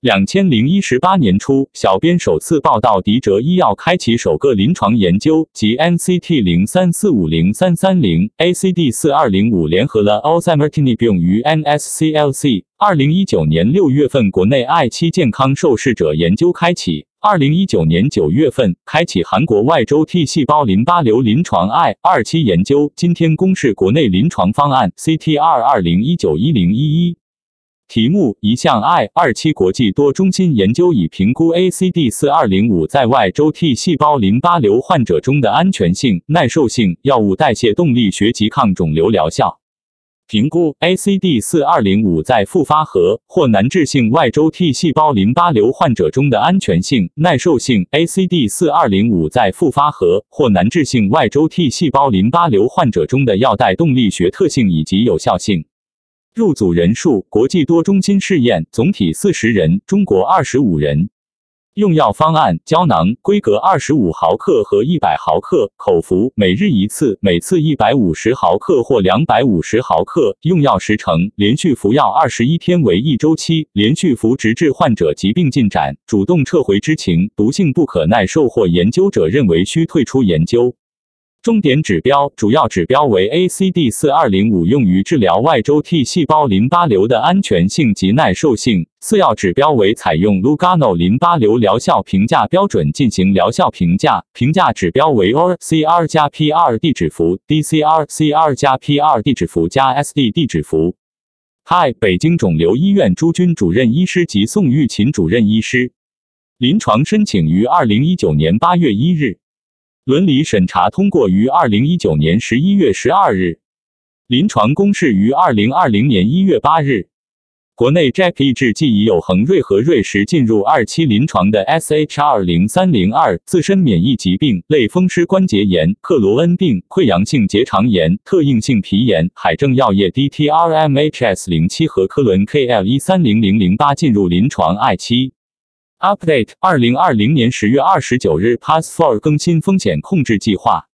两千零一十八年初，小编首次报道迪哲医药开启首个临床研究，即 NCT 零三四五零三三零 ACD 四二零五联合了 osimertinib 用于 NSCLC。二零一九年六月份，国内 I 七健康受试者研究开启。二零一九年九月份，开启韩国外周 T 细胞淋巴瘤临床 I 二期研究。今天公示国内临床方案 CT 二二零一九一零一一。题目：一项 I 二期国际多中心研究，以评估 ACD 四二零五在外周 T 细胞淋巴瘤患者中的安全性、耐受性、药物代谢动力学及抗肿瘤疗效。评估 ACD 四二零五在复发和或难治性外周 T 细胞淋巴瘤患者中的安全性、耐受性。ACD 四二零五在复发和或难治性外周 T 细胞淋巴瘤患者中的药代动力学特性以及有效性。入组人数：国际多中心试验，总体四十人，中国二十五人。用药方案：胶囊，规格二十五毫克和一百毫克，口服，每日一次，每次一百五十毫克或两百五十毫克。用药时程：连续服药二十一天为一周期，连续服直至患者疾病进展，主动撤回知情、毒性不可耐受或研究者认为需退出研究。终点指标主要指标为 ACD 四二零五用于治疗外周 T 细胞淋巴瘤的安全性及耐受性。次要指标为采用 Lugano 淋巴瘤疗效评价标准进行疗效评价。评价指标为 ORCR 加 PRD 指符、DCR-CR 加 PRD 指符加 SDD 指符。嗨北京肿瘤医院朱军主任医师及宋玉琴主任医师。临床申请于二零一九年八月一日。伦理审查通过于二零一九年十一月十二日，临床公示于二零二零年一月八日。国内 j a c k 抑制剂已有恒瑞和瑞时进入二期临床的 SHR 零三零二自身免疫疾病类风湿关节炎、克罗恩病、溃疡性结肠炎、特应性皮炎、海正药业 DTRMHS 零七和科伦 KL 一三零零零八进入临床 I 期。Update：二零二零年十月二十九日，Pass for 更新风险控制计划。